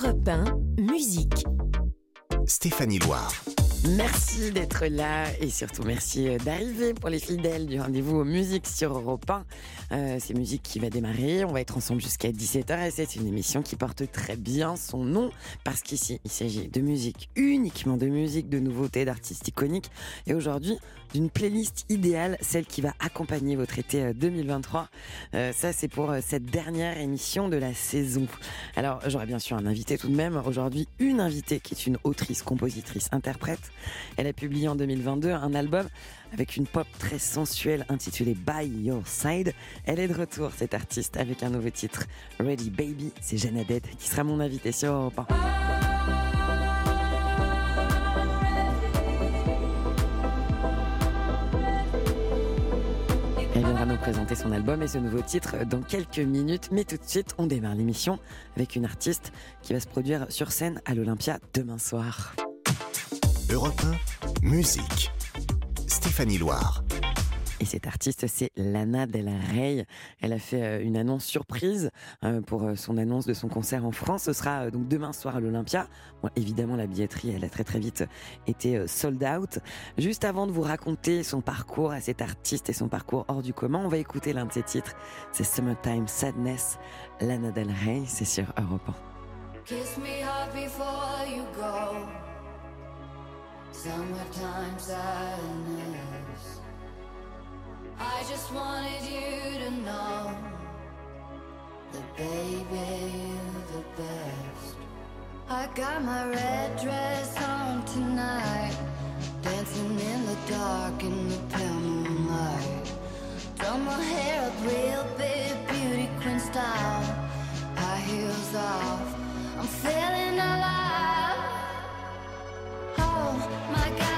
Europe 1, musique. Stéphanie Loire. Merci d'être là et surtout merci euh, d'arriver pour les fidèles du rendez-vous aux musiques sur Europe 1. Euh, c'est musique qui va démarrer, on va être ensemble jusqu'à 17h et c'est une émission qui porte très bien son nom parce qu'ici il s'agit de musique, uniquement de musique, de nouveautés, d'artistes iconiques et aujourd'hui d'une playlist idéale, celle qui va accompagner votre été 2023. Euh, ça c'est pour cette dernière émission de la saison. Alors j'aurais bien sûr un invité tout de même, aujourd'hui une invitée qui est une autrice, compositrice, interprète elle a publié en 2022 un album avec une pop très sensuelle intitulée By Your Side. Elle est de retour, cette artiste, avec un nouveau titre, Ready Baby. C'est Jeanne qui sera mon invitée sur Europe 1. Elle viendra nous présenter son album et ce nouveau titre dans quelques minutes. Mais tout de suite, on démarre l'émission avec une artiste qui va se produire sur scène à l'Olympia demain soir. Europe 1, musique. Stéphanie Loire. Et cette artiste, c'est Lana Del Rey. Elle a fait euh, une annonce surprise euh, pour euh, son annonce de son concert en France. Ce sera donc demain soir à l'Olympia. Bon, évidemment, la billetterie, elle a très très vite été sold out. Juste avant de vous raconter son parcours à cette artiste et son parcours hors du commun, on va écouter l'un de ses titres. C'est Summertime Sadness. Lana Del Rey, c'est sur Europe 1. Kiss me hard before you go. Summertime sadness. I just wanted you to know that, baby, you're the best. I got my red dress on tonight, dancing in the dark in the pale moonlight. Done my hair up real big, beauty queen style, high heels off. I'm feeling alive. Oh my God.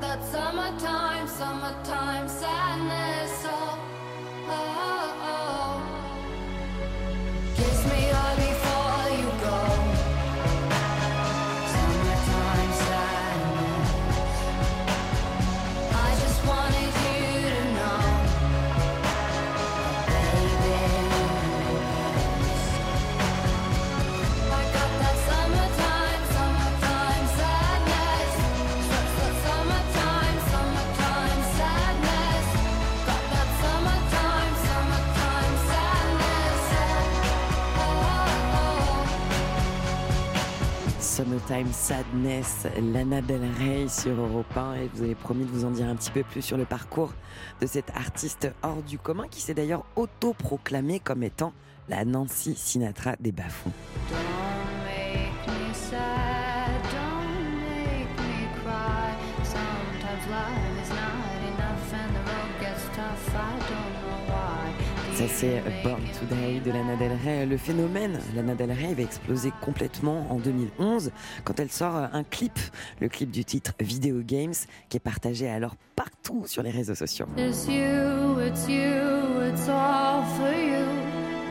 that summertime, summertime sadness. Oh, oh. oh. No Time Sadness, Lana Del Rey sur Europe 1 et vous avez promis de vous en dire un petit peu plus sur le parcours de cette artiste hors du commun qui s'est d'ailleurs auto-proclamée comme étant la Nancy Sinatra des bas-fonds. C'est Born Today de Lana Del Rey. Le phénomène Lana Del Rey va exploser complètement en 2011 quand elle sort un clip, le clip du titre Video Games qui est partagé alors partout sur les réseaux sociaux. It's you, it's you, it's all for you.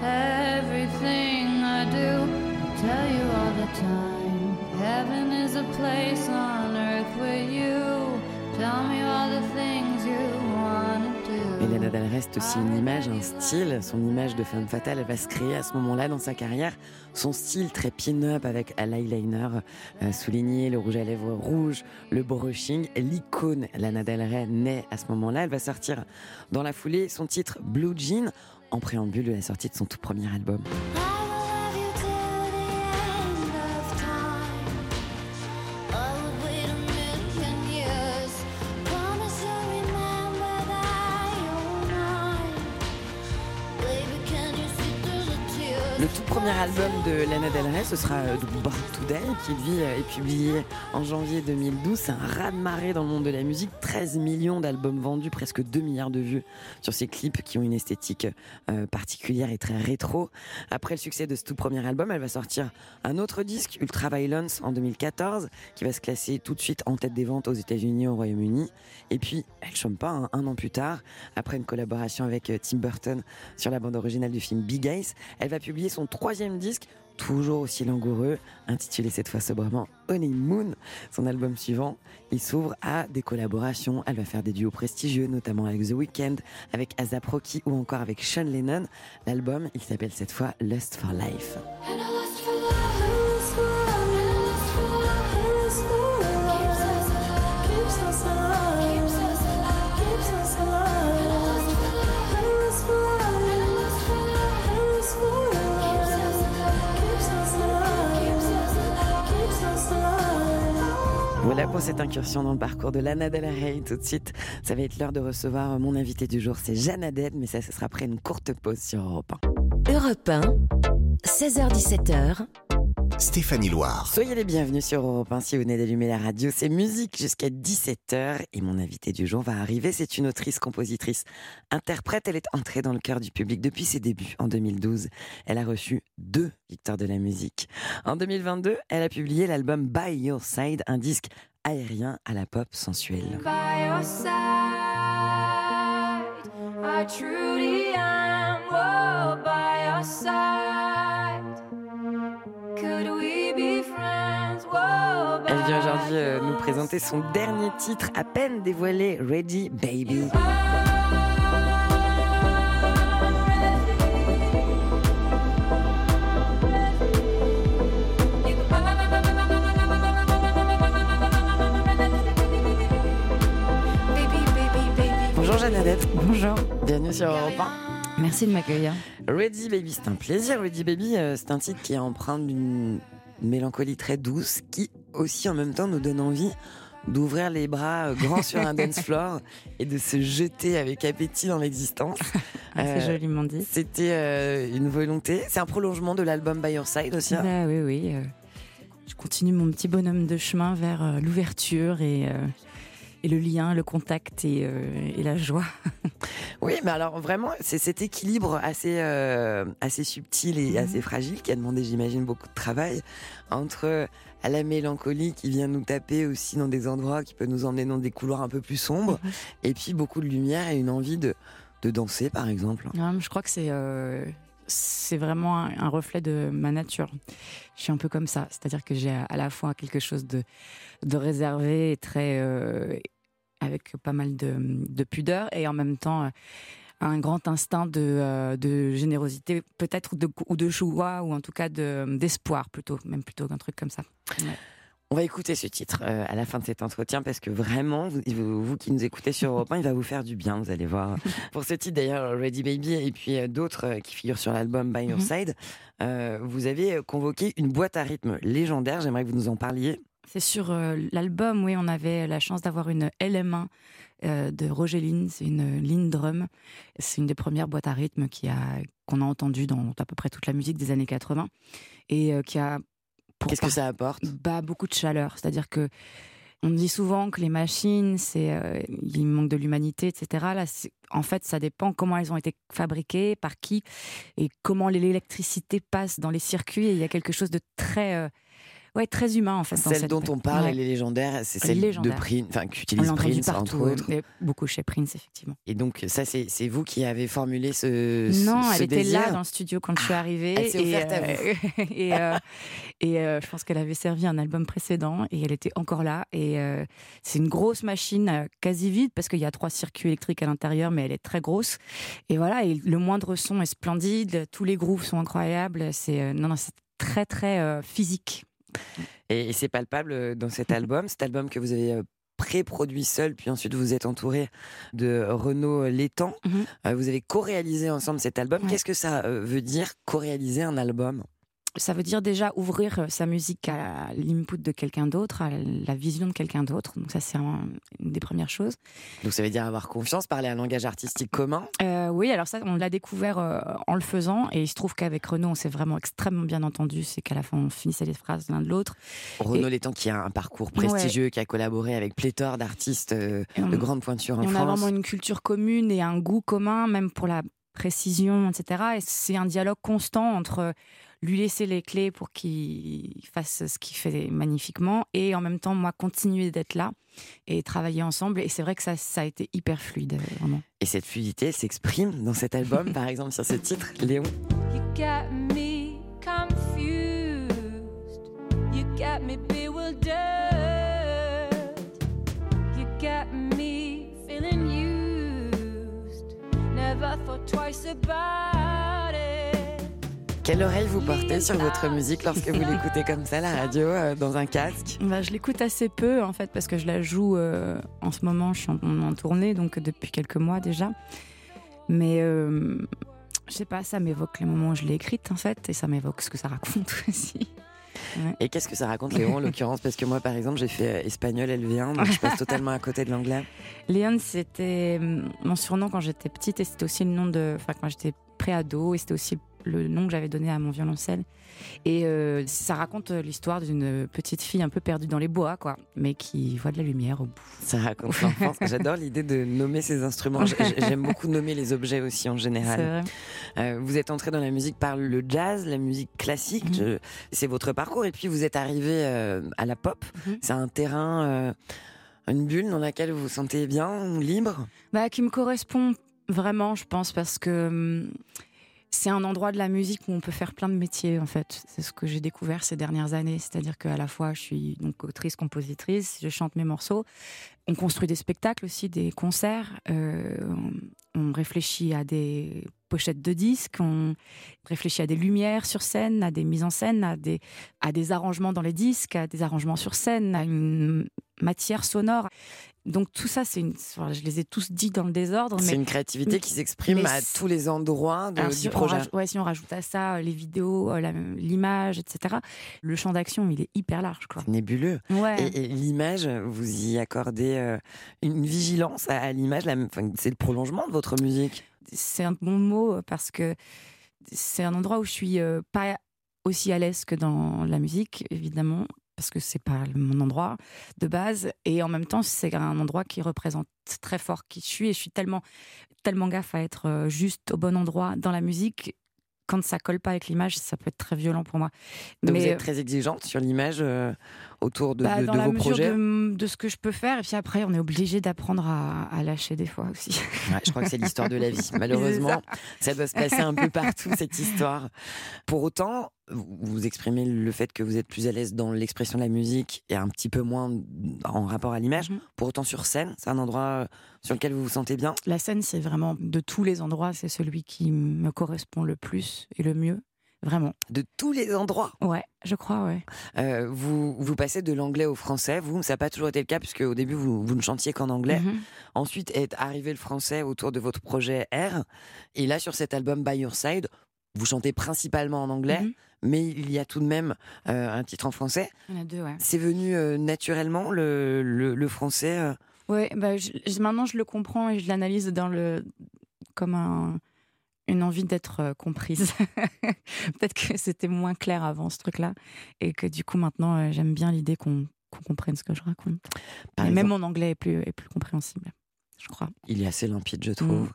Everything I do, tell you all the time. Heaven is a place on earth with you. Elena Del reste aussi une image, un style. Son image de femme fatale, elle va se créer à ce moment-là dans sa carrière. Son style très pin-up avec l'eyeliner euh, souligné, le rouge à lèvres rouge, le brushing. L'icône Lana Del Rey naît à ce moment-là. Elle va sortir dans la foulée son titre Blue Jean en préambule de la sortie de son tout premier album. Album de Lana Del Rey, ce sera euh, Born Today, qui lui euh, est publié en janvier 2012. C'est un raz-de-marée dans le monde de la musique. 13 millions d'albums vendus, presque 2 milliards de vues sur ces clips qui ont une esthétique euh, particulière et très rétro. Après le succès de ce tout premier album, elle va sortir un autre disque, Ultra Violence, en 2014, qui va se classer tout de suite en tête des ventes aux États-Unis et au Royaume-Uni. Et puis, elle chôme pas, hein, un an plus tard, après une collaboration avec Tim Burton sur la bande originale du film Big Eyes, elle va publier son troisième disque, toujours aussi langoureux, intitulé cette fois sobrement Honeymoon. Son album suivant, il s'ouvre à des collaborations. Elle va faire des duos prestigieux, notamment avec The Weeknd, avec ASAP Rocky ou encore avec Sean Lennon. L'album, il s'appelle cette fois Lust for Life. Pour cette incursion dans le parcours de Lana Del Rey. Tout de suite, ça va être l'heure de recevoir mon invité du jour, c'est Jeanne Aded, mais ça, ce sera après une courte pause sur Europe 1. Europe 1, 16h17h. Stéphanie Loire. Soyez les bienvenus sur Europe 1 si vous venez d'allumer la radio. C'est musique jusqu'à 17h et mon invité du jour va arriver. C'est une autrice, compositrice, interprète. Elle est entrée dans le cœur du public depuis ses débuts en 2012. Elle a reçu deux victoires de la musique. En 2022, elle a publié l'album By Your Side, un disque aérien à la pop sensuelle. By your side, I truly am. by your side. Elle vient aujourd'hui euh, nous présenter son dernier titre à peine dévoilé, Ready Baby. Bonjour Jeannette. Bonjour. Bienvenue sur Europe 1. Merci de m'accueillir. Ready Baby, c'est un plaisir. Ready Baby, euh, c'est un titre qui est empreint d'une mélancolie très douce qui aussi en même temps nous donne envie d'ouvrir les bras euh, grands sur un dance floor et de se jeter avec appétit dans l'existence. Ah, c'est euh, joliment dit. C'était une volonté. C'est un prolongement de l'album By Your Side aussi. Hein. Bah, oui, oui. je continue mon petit bonhomme de chemin vers l'ouverture et et le lien, le contact et, euh, et la joie. oui, mais alors vraiment, c'est cet équilibre assez, euh, assez subtil et assez mhm. fragile qui a demandé, j'imagine, beaucoup de travail entre à la mélancolie qui vient nous taper aussi dans des endroits qui peut nous emmener dans des couloirs un peu plus sombres, mhm. et puis beaucoup de lumière et une envie de, de danser, par exemple. Non, je crois que c'est euh, c'est vraiment un, reflet de ma nature. Je suis un peu comme ça, c'est-à-dire que j'ai à la fois quelque chose de, de réservé et très euh, avec pas mal de, pudeur et en même temps euh, un grand instinct de, euh, de générosité, peut-être ou de joie ou en tout cas d'espoir plutôt, même plutôt qu'un truc comme ça. On va écouter ce titre euh, à la fin de cet entretien parce que vraiment, vous, vous- vous qui nous écoutez sur Europe 1, il va vous faire du bien, vous allez voir. Pour ce titre d'ailleurs, Ready Baby, et puis euh, d'autres euh, qui figurent sur l'album By Your Mhm. Side, vous avez convoqué une boîte à rythme légendaire. J'aimerais que vous nous en parliez. C'est sur euh, l'album, oui, on avait la chance d'avoir une LM1 euh, de Roger Lynn, c'est une Lynn Drum. C'est une des premières boîtes à rythme qui a qu'on a entendu dans à peu près toute la musique des années 80 et euh, qui a Qu'est-ce que ça apporte? Bah, beaucoup de chaleur. C'est-à-dire que on dit souvent que les machines, c'est euh, il manque de l'humanité, etc. Là, en fait, ça dépend comment elles ont été fabriquées, par qui, et comment l'électricité passe dans les circuits. Et il y a quelque chose de très, euh, ouais, très humain en fait. dans Celle cette- dont on parle, Ouais. elle est légendaire. C'est Elle est celle légendaire. de Prince, enfin qu'utilise Prince entre partout, autres. mais beaucoup chez Prince, effectivement. Et donc ça, c'est vous qui avez formulé ce Non, ce elle était là dans le studio quand je suis arrivée. elle s'est et, offerte à euh, et euh, et, euh, je pense qu'elle avait servi un album précédent et elle était encore là. Et c'est une grosse machine quasi vide parce qu'il y a trois circuits électriques à l'intérieur, mais elle est très grosse. Et voilà, et le moindre son est splendide, tous les grooves sont incroyables. C'est non, non, c'est très très physique. Et, et c'est palpable euh, dans cet album, cet album que vous avez euh, pré-produit seul, puis ensuite vous êtes entouré de Renaud Létang. Mhm. Euh, vous avez co-réalisé ensemble cet album. Ouais. Qu'est-ce que ça veut dire co-réaliser un album? Ça veut dire déjà ouvrir euh, sa musique à l'input de quelqu'un d'autre, à la vision de quelqu'un d'autre. Donc ça, c'est un- une des premières choses. Donc ça veut dire avoir confiance, parler un langage artistique commun. Euh, oui, alors ça, on l'a découvert euh, en le faisant, et il se trouve qu'avec Renaud, on s'est vraiment extrêmement bien entendu. C'est qu'à la fin, on finissait les phrases l'un de l'autre. Renaud Létang qui a un parcours prestigieux, qui a collaboré avec pléthore d'artistes euh, Et on, de grande pointure en et on a France. vraiment une culture commune et un goût commun, même pour la précision, etc. Et c'est un dialogue constant entre lui laisser les clés pour qu'il fasse ce qu'il fait magnifiquement, et en même temps, moi, continuer d'être là et travailler ensemble. Et c'est vrai que ça, ça a été hyper fluide, euh, vraiment. Et cette fluidité elle s'exprime dans cet album, par exemple sur ce titre, Léon. You got me confused. You got me bewildered. You got me feeling used. Never thought twice about it. Quelle oreille vous portez sur votre musique lorsque vous l'écoutez comme ça, la radio, euh, dans un casque Bah, je l'écoute assez peu en fait parce que je la joue euh, en ce moment. Je suis en, en tournée donc depuis quelques mois déjà. Mais euh, je sais pas, ça m'évoque les moments où je l'ai écrite en fait et ça m'évoque ce que ça raconte aussi. Et qu'est-ce que ça raconte Léon en l'occurrence? Parce que moi, par exemple, j'ai fait euh, espagnol LV1, donc je passe totalement à côté de l'anglais. Léon, c'était mon surnom quand j'étais petite et c'était aussi le nom de. Enfin, quand j'étais pré-ado et c'était aussi le nom que j'avais donné à mon violoncelle. Et euh, ça raconte euh, l'histoire d'une petite fille un peu perdue dans les bois, quoi, mais qui voit de la lumière au bout. Ça raconte l'enfance. J'adore l'idée de nommer ces instruments. J'aime beaucoup nommer les objets aussi en général. Euh, vous êtes entré dans la musique par le jazz, la musique classique. Mhm. Je- C'est votre parcours. Et puis vous êtes arrivé euh, à la pop. Mhm. C'est un terrain, une bulle dans laquelle vous vous sentez bien, libre? Bah, qui me correspond vraiment, je pense, parce que hum, c'est un endroit de la musique où on peut faire plein de métiers, en fait. C'est ce que j'ai découvert ces dernières années. C'est-à-dire qu'à la fois, je suis donc autrice, compositrice, je chante mes morceaux. On construit des spectacles aussi, des concerts. euh, on, réfléchit à des pochettes de disques, on réfléchit à des lumières sur scène, à des mises en scène, à des, à des arrangements dans les disques, à des arrangements sur scène, à une matière sonore. Donc tout ça, c'est une, enfin, je les ai tous dit dans le désordre, C'est une créativité qui s'exprime à tous les endroits de- alors, du si, on projet. rajoute, ouais, si on rajoute à ça euh, les vidéos, euh, l'image, etc., le champ d'action, il est hyper large. Quoi. Nébuleux. Ouais. Et, et l'image, vous y accordez euh, une vigilance à, à l'image. enfin, C'est le prolongement de votre musique. C'est un bon mot parce que c'est un endroit où je suis euh, pas aussi à l'aise que dans la musique, évidemment, parce que c'est pas mon endroit de base. Et en même temps, c'est un endroit qui représente très fort qui je suis. Et je suis tellement, tellement gaffe à être euh, juste au bon endroit dans la musique. Quand ça colle pas avec l'image, ça peut être très violent pour moi. Donc vous Mais- êtes très exigeante sur l'image euh, autour de, Bah, de- dans de la vos mesure projets? de, de ce que je peux faire. Et puis après, on est obligé d'apprendre à, à lâcher des fois aussi. Ouais, je crois que c'est l'histoire de la vie. Malheureusement, ça doit se passer un peu partout, cette histoire. Pour autant, vous exprimez le fait que vous êtes plus à l'aise dans l'expression de la musique et un petit peu moins en rapport à l'image. Mhm. Pour autant, sur scène, c'est un endroit euh, sur lequel vous vous sentez bien? La scène, c'est vraiment de tous les endroits, c'est celui qui me correspond le plus et le mieux. vraiment. de tous les endroits? Ouais, je crois, ouais. Euh, vous, vous passez de l'anglais au français. Vous, ça n'a pas toujours été le cas, puisque au début, vous, vous ne chantiez qu'en anglais. Mhm. Ensuite est arrivé le français autour de votre projet R. Et là, sur cet album By Your Side, vous chantez principalement en anglais, Mhm. Mais il y a tout de même euh, un titre en français. Il y en a deux, ouais. C'est venu euh, naturellement, le, le, le français euh, Ouais, bah, je- maintenant je le comprends et je l'analyse dans le comme un, une envie d'être comprise. Peut-être que c'était moins clair avant ce truc-là et que du coup maintenant j'aime bien l'idée qu'on qu'on comprenne ce que je raconte. par et même mon anglais est plus est plus compréhensible, je crois. Il est assez limpide, je trouve.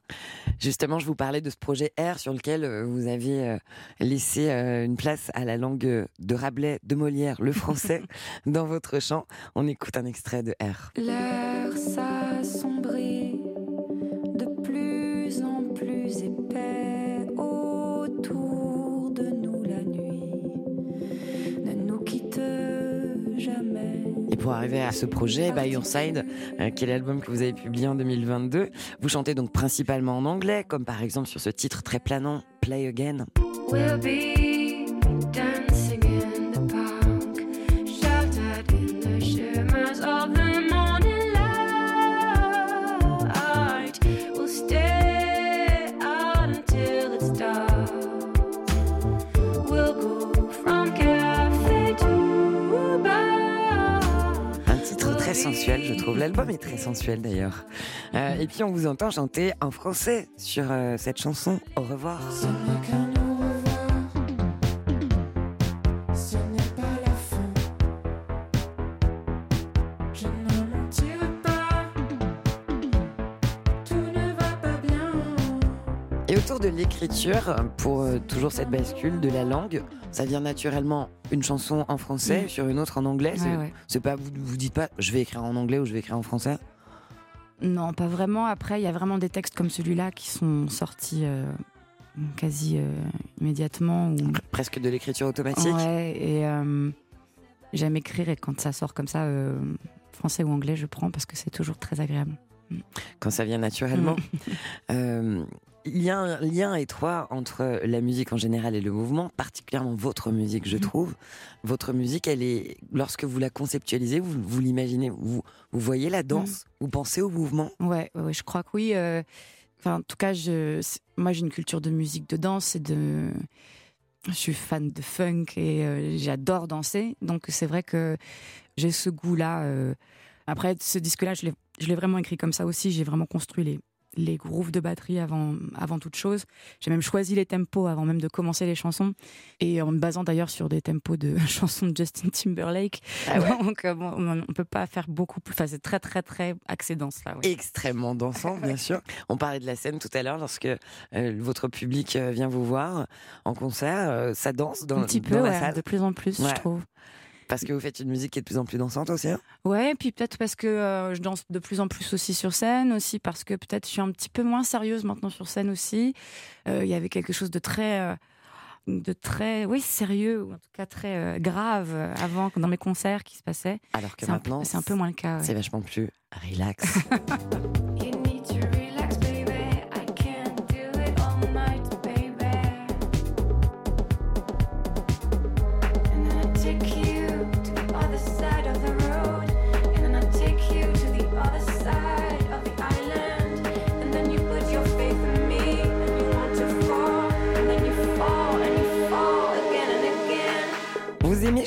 Justement, je vous parlais de ce projet R sur lequel euh, vous aviez euh, laissé euh, une place à la langue de Rabelais, de Molière, le français, dans votre chant. On écoute un extrait de R. L'air s'assombrit pour arriver à ce projet, By Your Side, euh, qui est l'album que vous avez publié en 2022, vous chantez donc principalement en anglais, comme par exemple sur ce titre très planant, Play Again. Je trouve. L'album est très sensuel d'ailleurs. Euh, et puis on vous entend chanter en français sur euh, cette chanson. Au revoir. De l'écriture, pour euh, toujours cette bascule de la langue, ça vient naturellement une chanson en français Mm. sur une autre en anglais. Ouais, c'est ouais. c'est pas vous vous dites pas je vais écrire en anglais ou je vais écrire en français? Non, pas vraiment. Après, il y a vraiment des textes comme celui-là qui sont sortis euh, quasi euh, immédiatement. Ou... Presque de l'écriture automatique. Ouais, et j'aime écrire et quand ça sort comme ça, français ou anglais, je prends parce que c'est toujours très agréable. quand ça vient naturellement. Mm. Euh, il y a un lien étroit entre la musique en général et le mouvement, particulièrement votre musique, je Mhm. trouve. Votre musique, elle est, lorsque vous la conceptualisez, vous, vous l'imaginez, vous, vous voyez la danse, Mhm. vous pensez au mouvement. Ouais, je crois que oui. euh, en tout cas, je, moi, j'ai une culture de musique, de danse et de. Je suis fan de funk et euh, j'adore danser. Donc, c'est vrai que j'ai ce goût-là. euh. Après, ce disque-là, je l'ai vraiment écrit comme ça aussi. J'ai vraiment construit les, les grooves de batterie avant, avant toute chose. J'ai même choisi les tempos avant même de commencer les chansons. Et en me basant d'ailleurs sur des tempos de chansons de Justin Timberlake. Ah ouais. Donc, euh, bon, on ne peut pas faire beaucoup plus. Enfin, c'est très, très, très axé dans cela. ouais. Extrêmement dansant, bien sûr. On parlait de la scène tout à l'heure, lorsque euh, votre public euh, vient vous voir en concert, euh, ça danse dans, un petit dans peu, la ouais, salle. de plus en plus, je trouve. Parce que vous faites une musique qui est de plus en plus dansante aussi. hein Ouais, puis peut-être parce que euh, je danse de plus en plus aussi sur scène, aussi parce que peut-être je suis un petit peu moins sérieuse maintenant sur scène aussi. Euh, Il y avait quelque chose de très, euh, de très, oui, sérieux ou en tout cas très grave avant dans mes concerts qui se passaient. Alors que maintenant, c'est un peu moins le cas. ouais. c'est vachement plus relax,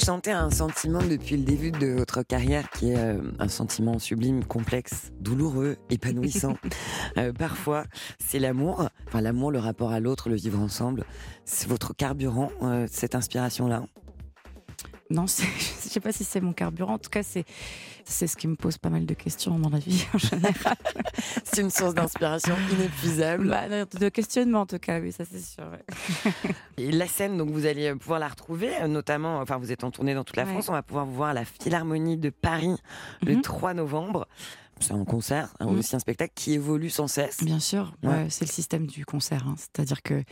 chanter un sentiment depuis le début de votre carrière qui est euh, un sentiment sublime, complexe, douloureux, épanouissant. Euh, parfois, c'est l'amour, enfin l'amour, le rapport à l'autre, le vivre ensemble. C'est votre carburant, euh, cette inspiration-là? Non, je sais pas si c'est mon carburant. En tout cas, c'est ce qui me pose pas mal de questions dans la vie en général. C'est une source d'inspiration inépuisable. Bah, de questionnement en tout cas, oui, ça c'est sûr. ouais. Et la scène, donc vous allez pouvoir la retrouver, euh, notamment, enfin vous êtes en tournée dans toute la Ouais. France, on va pouvoir vous voir à la Philharmonie de Paris le Mhm. 3 novembre. C'est un concert, Mhm. aussi un spectacle qui évolue sans cesse. Bien sûr, Ouais. c'est le système du concert. hein. C'est-à-dire que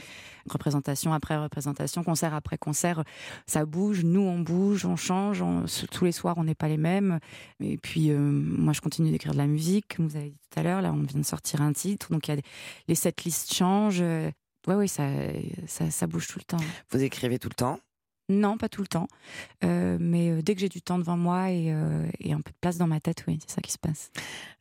représentation après représentation, concert après concert, ça bouge, nous on bouge, on change, on- tous les soirs on n'est pas les mêmes. Et puis euh, moi je continue d'écrire de la musique, comme vous avez dit tout à l'heure, là on vient de sortir un titre, donc y a des- les setlists changent. ouais, oui, ça, ça, ça bouge tout le temps. Vous écrivez tout le temps Non, pas tout le temps. Euh, mais euh, dès que j'ai du temps devant moi et, euh, et un peu de place dans ma tête, oui, c'est ça qui se passe.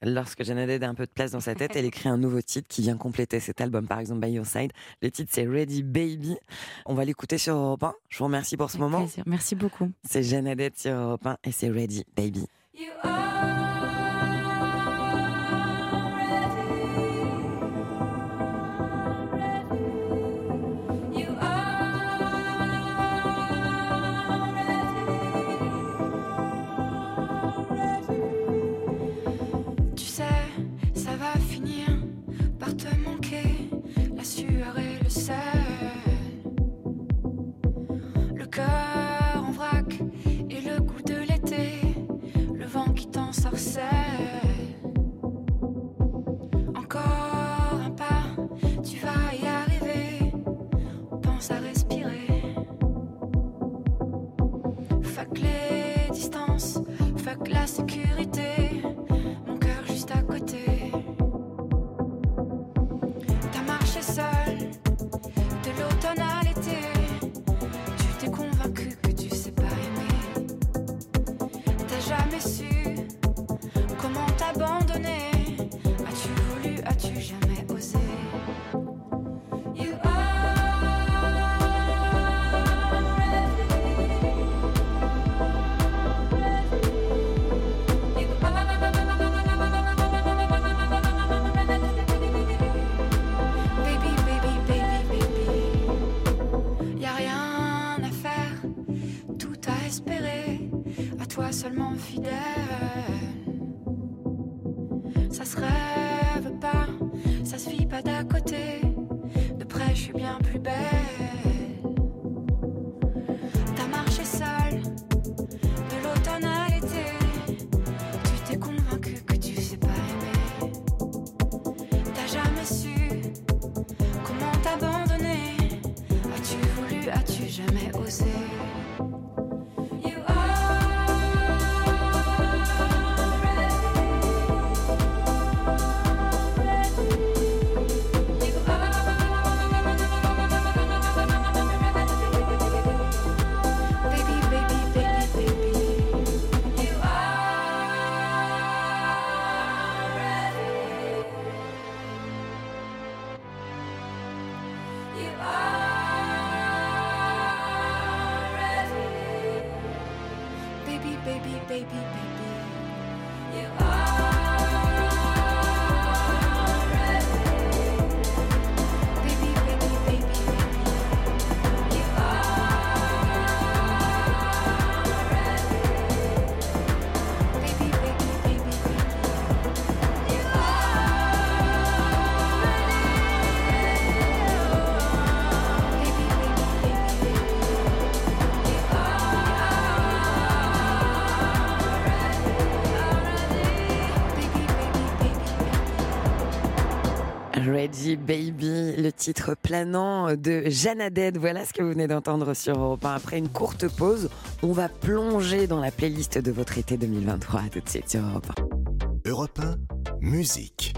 Lorsque Jeannette a un peu de place dans sa tête, elle écrit un nouveau titre qui vient compléter cet album, par exemple By Your Side. Le titre c'est Ready Baby. On va l'écouter sur Europe 1. Je vous remercie pour ce Avec moment. plaisir. Merci beaucoup. C'est Jeannette sur Europe 1 et c'est Ready Baby. You are Mon cœur juste à côté. T'as marché seul de l'automne à l'été. Tu t'es convaincu que tu sais pas aimer. T'as jamais su Baby, baby, baby, Baby, le titre planant de Jeannadette. Voilà ce que vous venez d'entendre sur Europe 1. Après une courte pause, on va plonger dans la playlist de votre été 2023. À tout de suite sur Europe 1. Europe 1, musique.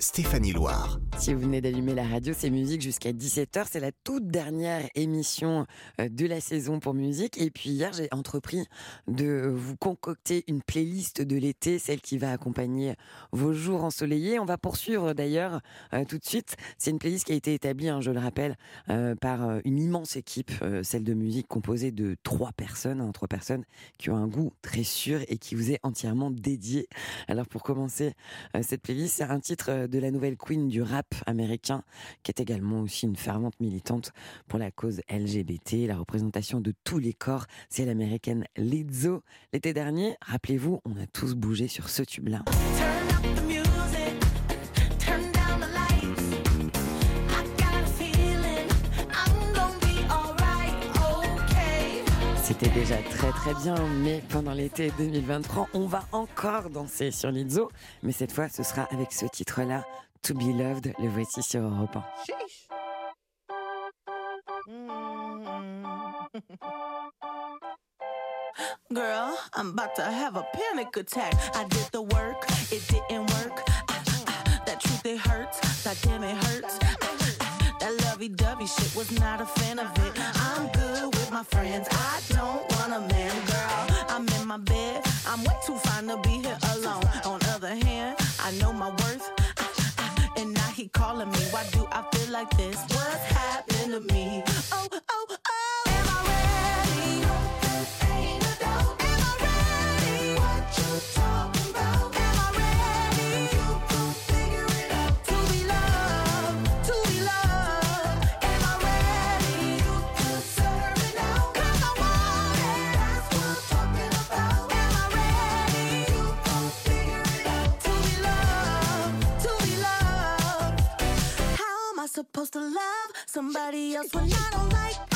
Stéphanie Loire. Si vous venez d'allumer la radio, c'est musique jusqu'à 17h. C'est la toute dernière émission euh, de la saison pour musique. Et puis hier, j'ai entrepris de vous concocter une playlist de l'été, celle qui va accompagner vos jours ensoleillés. On va poursuivre d'ailleurs euh, tout de suite. C'est une playlist qui a été établie, hein, je le rappelle, euh, par une immense équipe, celle de musique composée de trois personnes, hein, trois personnes qui ont un goût très sûr et qui vous est entièrement dédié. Alors pour commencer cette playlist, c'est un titre de la nouvelle queen du rap américain, qui est également aussi une fervente militante pour la cause LGBT, la représentation de tous les corps. C'est l'américaine Lizzo. L'été dernier, rappelez-vous, on a tous bougé sur ce tube-là. C'était déjà très très bien, mais pendant l'été 2023, on va encore danser sur l'Izzo, mais cette fois ce sera avec ce titre-là, To Be Loved, le voici sur Europe 1. Chiche. Girl, I'm about to have a panic attack. I did the work, it didn't work. Ah, ah, that truth, it hurts. That damn, it hurts. Ah, that lovey dovey shit was not a fan of it. I'm good. my friends. I don't want a man, girl. I'm in my bed. I'm way too fine to be here alone. On other hand, I know my worth. And now he calling me. Why do I feel like this? What's happened to me? Oh, oh, supposed to love somebody else when I don't like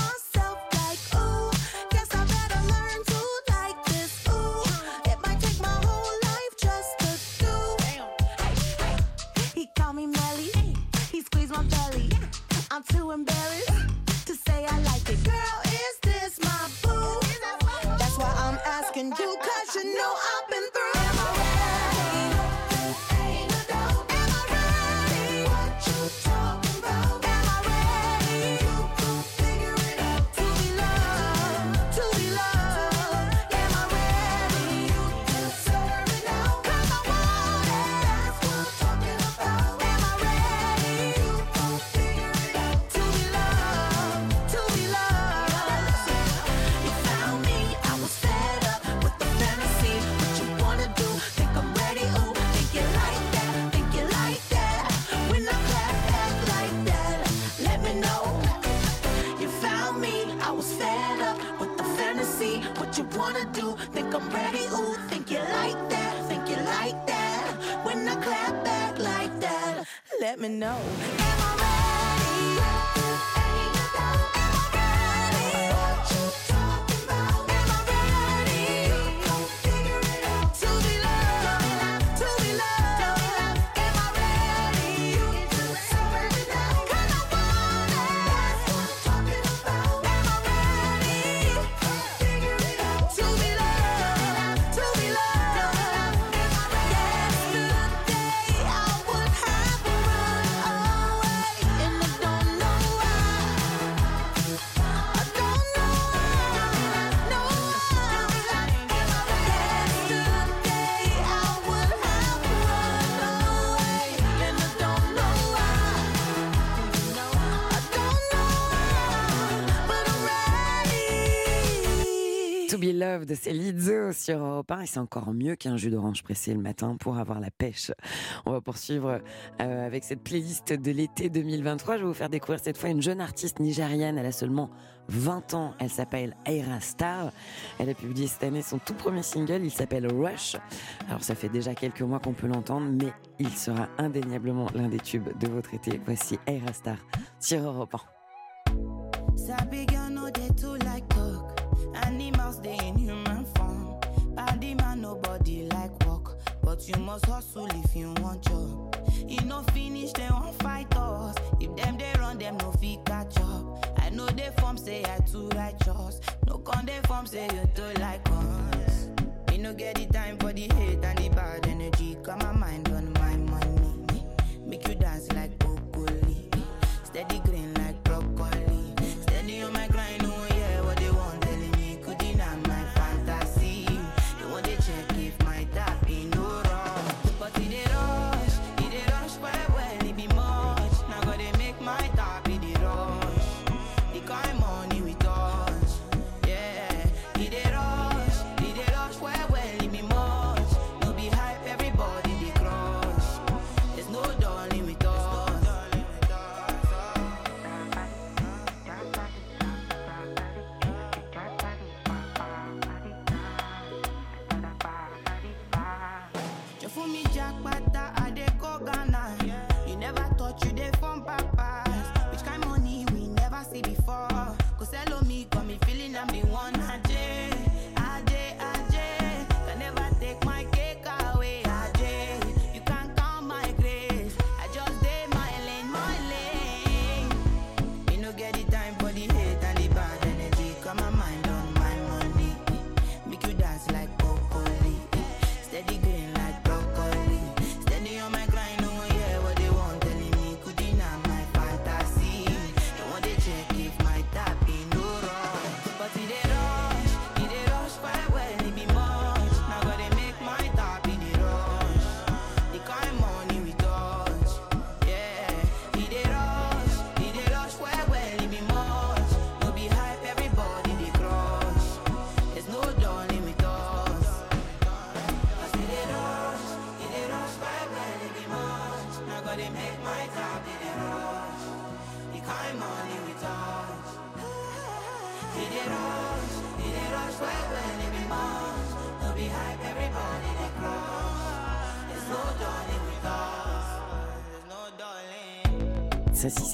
let me know. Love de Célizzo sur Europe 1 et c'est encore mieux qu'un jus d'orange pressé le matin pour avoir la pêche. On va poursuivre euh, avec cette playlist de l'été 2023. Je vais vous faire découvrir cette fois une jeune artiste nigériane. Elle a seulement 20 ans. Elle s'appelle Aira Star. Elle a publié cette année son tout premier single. Il s'appelle Rush. Alors ça fait déjà quelques mois qu'on peut l'entendre, mais il sera indéniablement l'un des tubes de votre été. Voici Aira Star sur Europe 1. Animals, they But you must hustle if you want job. You no finish, they won't fight us. If them they run, them no fit catch up. I know they form say I too righteous. No con they form say you too like us. You no get the time for the hate and the bad energy. Come on,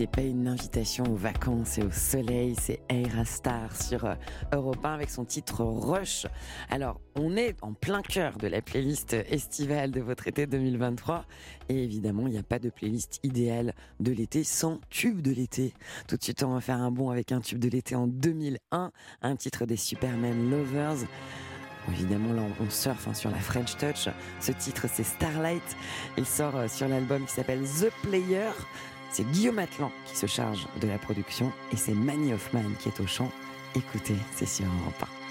pas une invitation aux vacances et au soleil, c'est Aira Star sur euh, Europe 1 avec son titre Rush. Alors, on est en plein cœur de la playlist estivale de votre été 2023. Et évidemment, il n'y a pas de playlist idéale de l'été sans tube de l'été. Tout de suite, on va faire un bond avec un tube de l'été en 2001, un titre des Superman Lovers. Évidemment, là, on surfe hein, sur la French Touch. Ce titre, c'est Starlight. Il sort euh, sur l'album qui s'appelle The Player. C'est Guillaume Atlan qui se charge de la production et c'est Manny Hoffman qui est au chant. Écoutez, c'est sur Europe 1.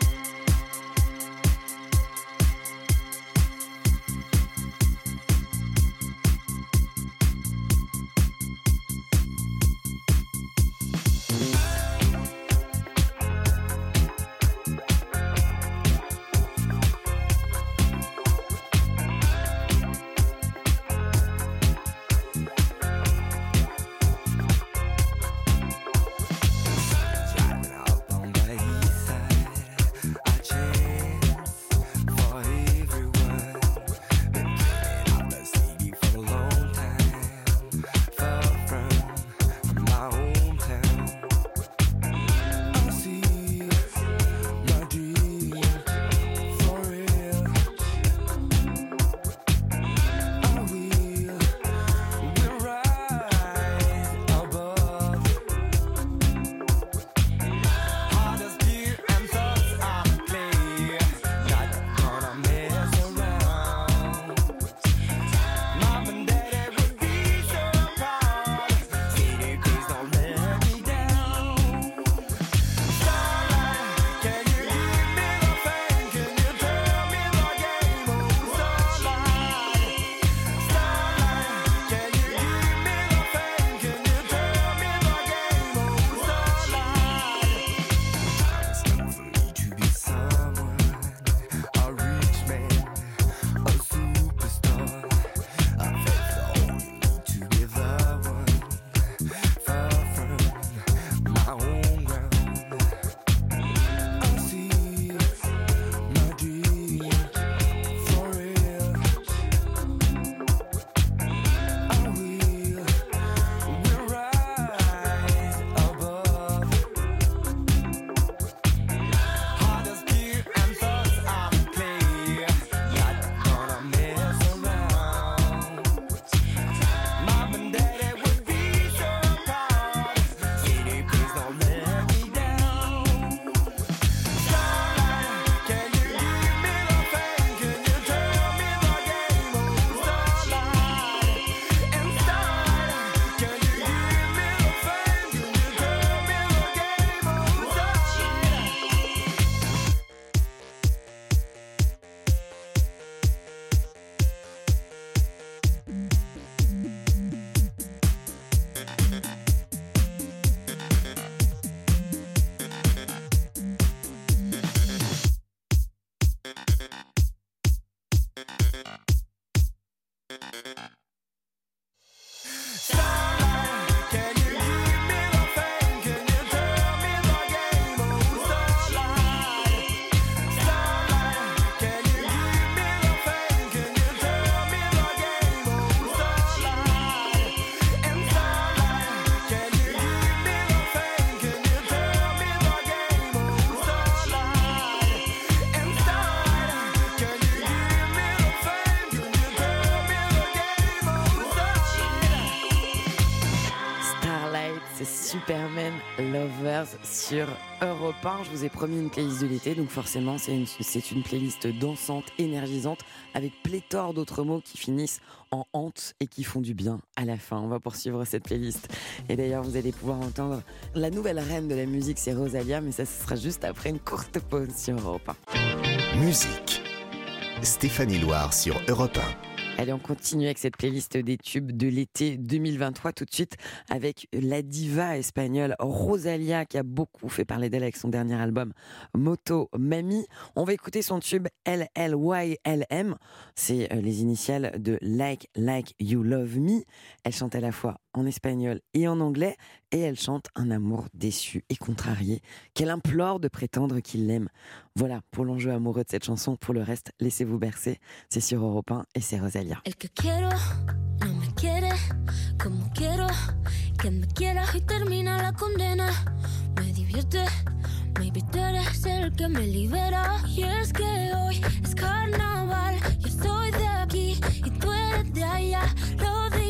C'est Superman Lovers sur Europe 1. Je vous ai promis une playlist de l'été, donc forcément c'est une, playlist dansante, énergisante, avec pléthore d'autres mots qui finissent en hante et qui font du bien à la fin. On va poursuivre cette playlist. Et d'ailleurs, vous allez pouvoir entendre la nouvelle reine de la musique, c'est Rosalia, mais ça ce sera juste après une courte pause sur Europe 1. Musique. Stéphanie Loire sur Europe 1. Allez, on continue avec cette playlist des tubes de l'été 2023 tout de suite avec la diva espagnole Rosalia qui a beaucoup fait parler d'elle avec son dernier album Moto Mami. On va écouter son tube LLYLM. C'est euh, les initiales de Like Like You Love Me. Elle chante à la fois en espagnol et en anglais et elle chante un amour déçu et contrarié qu'elle implore de prétendre qu'il l'aime. Voilà pour l'enjeu amoureux de cette chanson. Pour le reste, laissez-vous bercer. C'est sur Europe 1 et c'est El que quiero no me quiere como quiero que me quiera y termina la condena. Me divierte, maybe tú eres el que me libera. Y es que hoy es carnaval, yo estoy de aquí y tú eres de allá. Lo diré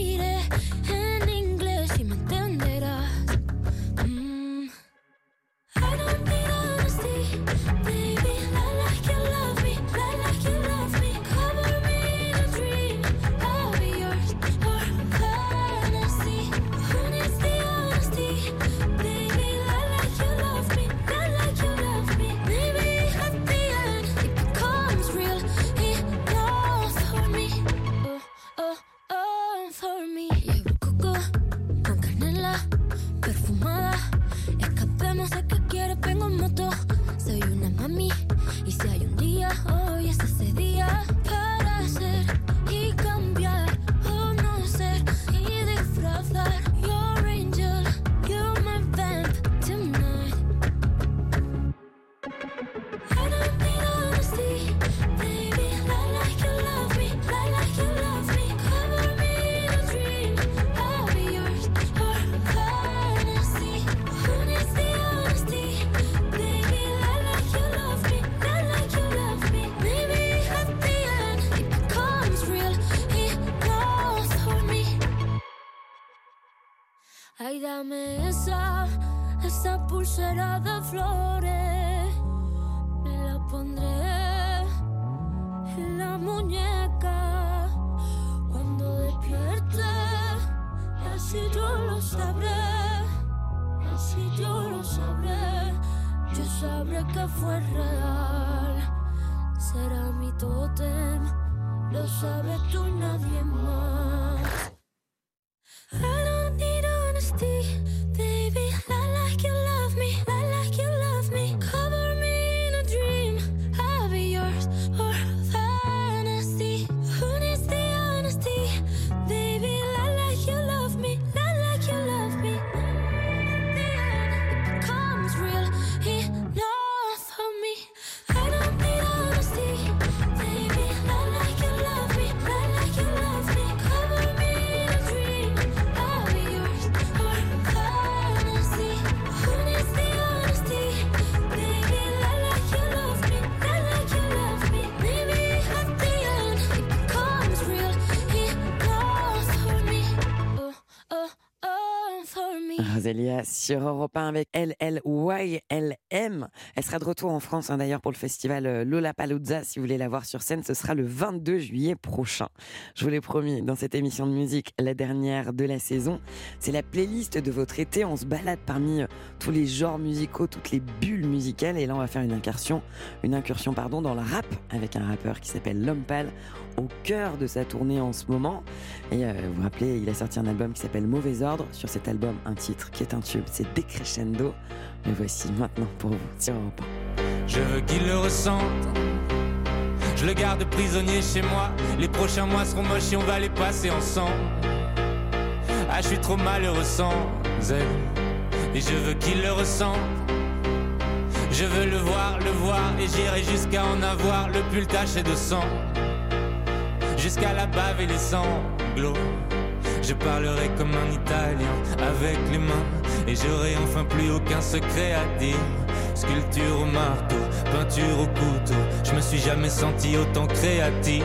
sur Europe 1 avec LLYLM. Elle sera de retour en France hein, d'ailleurs pour le festival euh, Lollapalooza. Si vous voulez la voir sur scène, ce sera le 22 juillet prochain. Je vous l'ai promis dans cette émission de musique, la dernière de la saison. C'est la playlist de votre été. On se balade parmi euh, tous les genres musicaux, toutes les bulles musicales. Et là, on va faire une incursion, une incursion pardon, dans le rap avec un rappeur qui s'appelle L'Homme Pâle au cœur de sa tournée en ce moment. Et euh, vous vous rappelez, il a sorti un album qui s'appelle Mauvais Ordre. Sur cet album, un titre qui est un tube, c'est Decrescendo. Le voici maintenant pour vous sur Europe 1. Je veux qu'il le ressente. Je le garde prisonnier chez moi. Les prochains mois seront moches et on va les passer ensemble. Ah, je suis trop malheureux sans elle. Et je veux qu'il le ressente. Je veux le voir, le voir. Et j'irai jusqu'à en avoir le pull taché de sang. Jusqu'à la bave et les sanglots. Je parlerai comme un Italien avec les mains et j'aurai enfin plus aucun secret à dire. Sculpture au marteau, peinture au couteau, je me suis jamais senti autant créatif.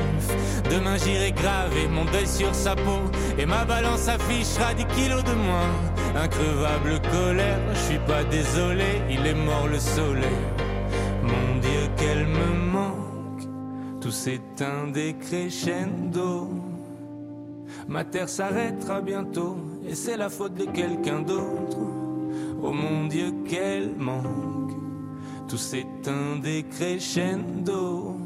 Demain j'irai graver mon deuil sur sa peau et ma balance affichera 10 kilos de moins. Increvable colère, je suis pas désolé, il est mort le soleil. Tout s'éteint des crescendo. Ma terre s'arrêtera bientôt et c'est la faute de quelqu'un d'autre. Oh mon Dieu, quel manque! Tout s'éteint des crescendo.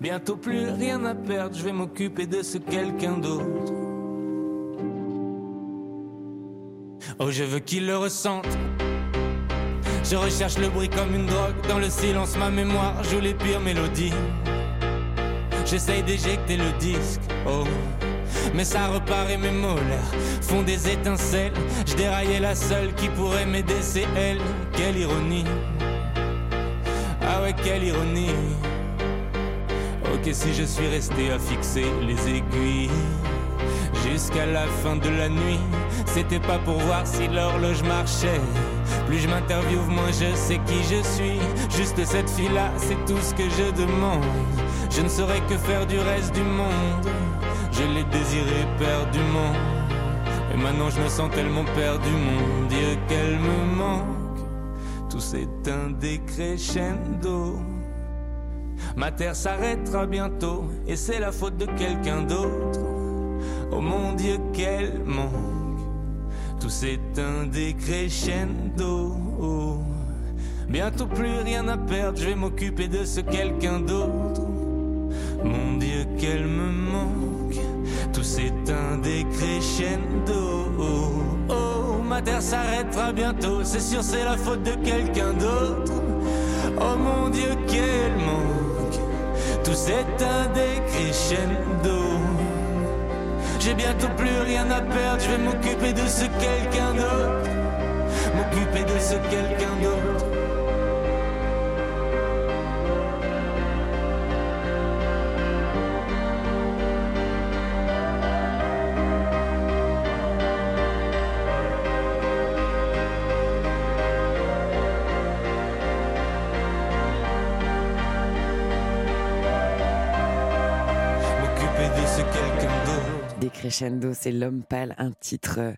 Bientôt plus rien à perdre, je vais m'occuper de ce quelqu'un d'autre. Oh, je veux qu'il le ressente. Je recherche le bruit comme une drogue. Dans le silence, ma mémoire joue les pires mélodies. J'essaye d'éjecter le disque, oh. Mais ça repart et mes molaires font des étincelles. Je déraillais la seule qui pourrait m'aider, c'est elle. Quelle ironie. Ah ouais, quelle ironie. Ok, si je suis resté à fixer les aiguilles jusqu'à la fin de la nuit, c'était pas pour voir si l'horloge marchait. Plus je m'interviewe, moins je sais qui je suis. Juste cette fille-là, c'est tout ce que je demande. Je ne saurais que faire du reste du monde. Je l'ai désiré perdument. Et maintenant je me sens tellement perdu, mon Dieu, qu'elle me manque. Tout s'éteint décrescendo. Ma terre s'arrêtera bientôt, et c'est la faute de quelqu'un d'autre. Oh mon Dieu, quel manque. Tout s'éteint décrescendo. Bientôt plus rien à perdre, je vais m'occuper de ce quelqu'un d'autre. Mon Dieu, qu'elle me manque. Tout s'éteint décrescendo. Oh, ma terre s'arrêtera bientôt, c'est sûr, c'est la faute de quelqu'un d'autre. Oh mon Dieu, quel manque. Tout s'éteint décrescendo. J'ai bientôt plus rien à perdre, je vais m'occuper de ce quelqu'un d'autre. M'occuper de ce quelqu'un d'autre. D'autre. Décrescendo, c'est L'homme pâle, un titre euh,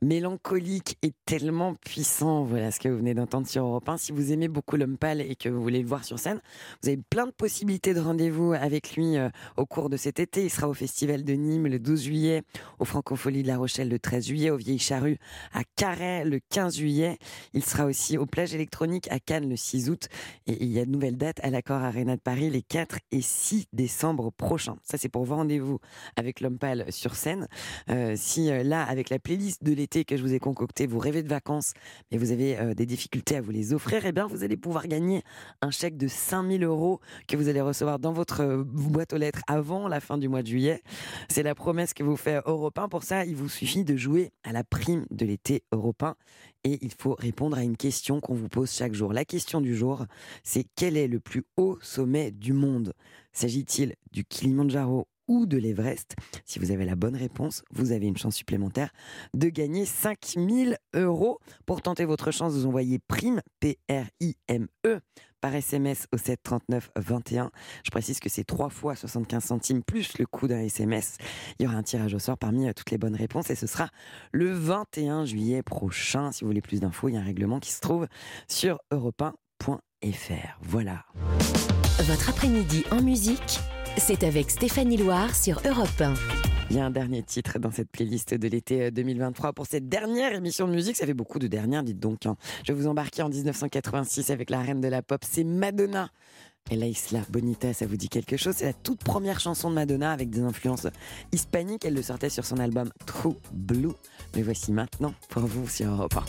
mélancolique et tellement puissant. Voilà ce que vous venez d'entendre sur Europe 1. Si vous aimez beaucoup L'homme pâle et que vous voulez le voir sur scène, vous avez plein de possibilités de rendez-vous avec lui euh, au cours de cet été. Il sera au Festival de Nîmes le 12 juillet, au Francofolie de La Rochelle le 13 juillet, au Vieilles Charrues à Carhaix le 15 juillet. Il sera aussi au Plage électronique à Cannes le 6 août. Et il y a de nouvelles dates à l'Accord Arena de Paris les 4 et 6 décembre prochains. Ça, c'est pour rendez-vous avec L'homme pâle sur scène. Euh, si euh, là, avec la playlist de l'été que je vous ai concoctée, vous rêvez de vacances, mais vous avez euh, des difficultés à vous les offrir, eh bien, vous allez pouvoir gagner un chèque de 5000 euros que vous allez recevoir dans votre boîte aux lettres avant la fin du mois de juillet. C'est la promesse que vous fait Europe 1. Pour ça, il vous suffit de jouer à la prime de l'été européen et il faut répondre à une question qu'on vous pose chaque jour. La question du jour, c'est quel est le plus haut sommet du monde? S'agit-il du Kilimandjaro ou de l'Everest Si vous avez la bonne réponse, vous avez une chance supplémentaire de gagner 5000 euros. Pour tenter votre chance, vous envoyez prime, P-R-I-M-E, par SMS au 739 21. Je précise que c'est 3 fois 75 centimes plus le coût d'un SMS. Il y aura un tirage au sort parmi euh, toutes les bonnes réponses et ce sera le 21 juillet prochain. Si vous voulez plus d'infos, il y a un règlement qui se trouve sur europe1.fr. Voilà. Votre après-midi en musique, c'est avec Stéphanie Loire sur Europe 1. Il y a un dernier titre dans cette playlist de l'été euh, 2023 pour cette dernière émission de musique. Ça fait beaucoup de dernières, dites donc. hein. Je vais vous embarquer en 1986 avec la reine de la pop, c'est Madonna. Et la Isla Bonita, ça vous dit quelque chose? C'est la toute première chanson de Madonna avec des influences hispaniques. Elle le sortait sur son album True Blue. Mais voici maintenant pour vous sur Europe 1.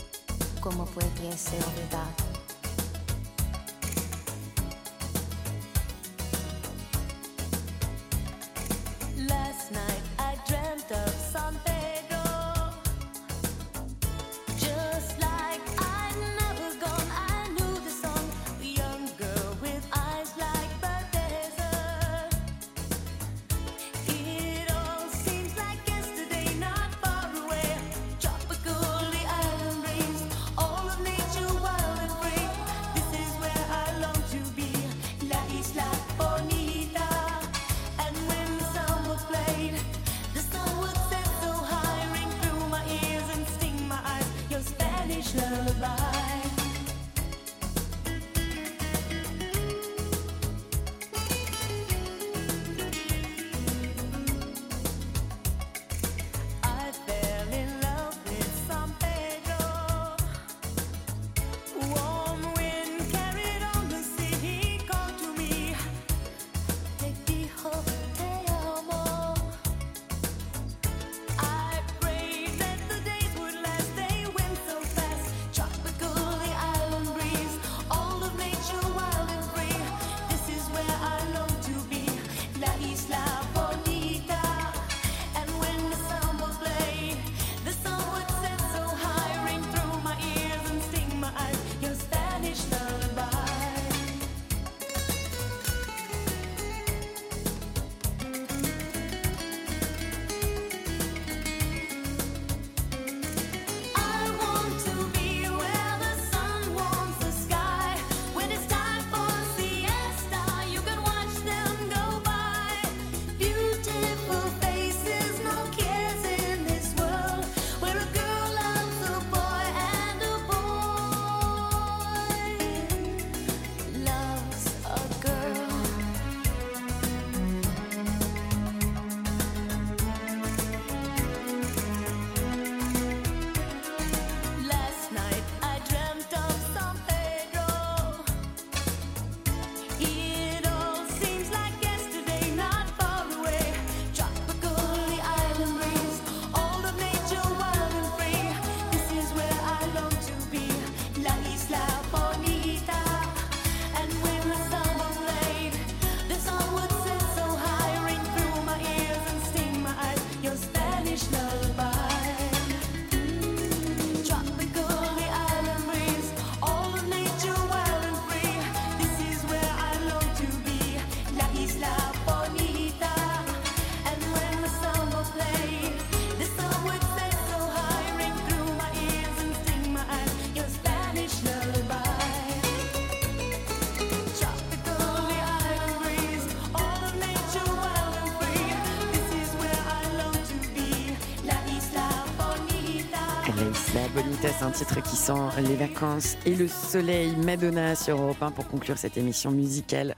C'est un titre qui sent les vacances et le soleil. Madonna sur Europe 1 pour conclure cette émission musicale.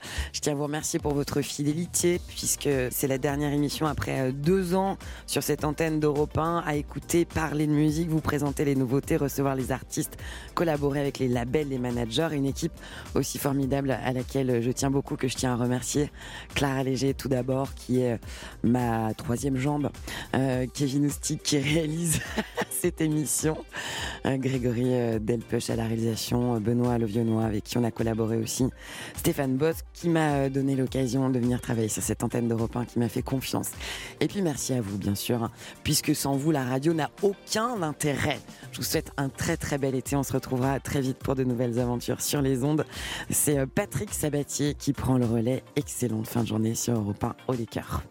À vous remercier pour votre fidélité puisque c'est la dernière émission après euh, deux ans sur cette antenne d'Europe 1 à écouter, parler de musique, vous présenter les nouveautés, recevoir les artistes, collaborer avec les labels, les managers, une équipe aussi formidable à laquelle je tiens beaucoup, que je tiens à remercier. Clara Léger tout d'abord, qui est ma troisième jambe. Euh, Kevin Oustic qui réalise cette émission. Euh, Grégory euh, Delpech à la réalisation, euh, Benoît Lovionnois avec qui on a collaboré aussi, Stéphane Boss qui m'a euh, donné l'occasion de venir travailler sur cette antenne d'Europe 1, qui m'a fait confiance. Et puis merci à vous bien sûr, hein, puisque sans vous la radio n'a aucun intérêt. Je vous souhaite un très très bel été, on se retrouvera très vite pour de nouvelles aventures sur les ondes. C'est euh, Patrick Sabatier qui prend le relais. Excellente fin de journée sur Europe 1 au cœur.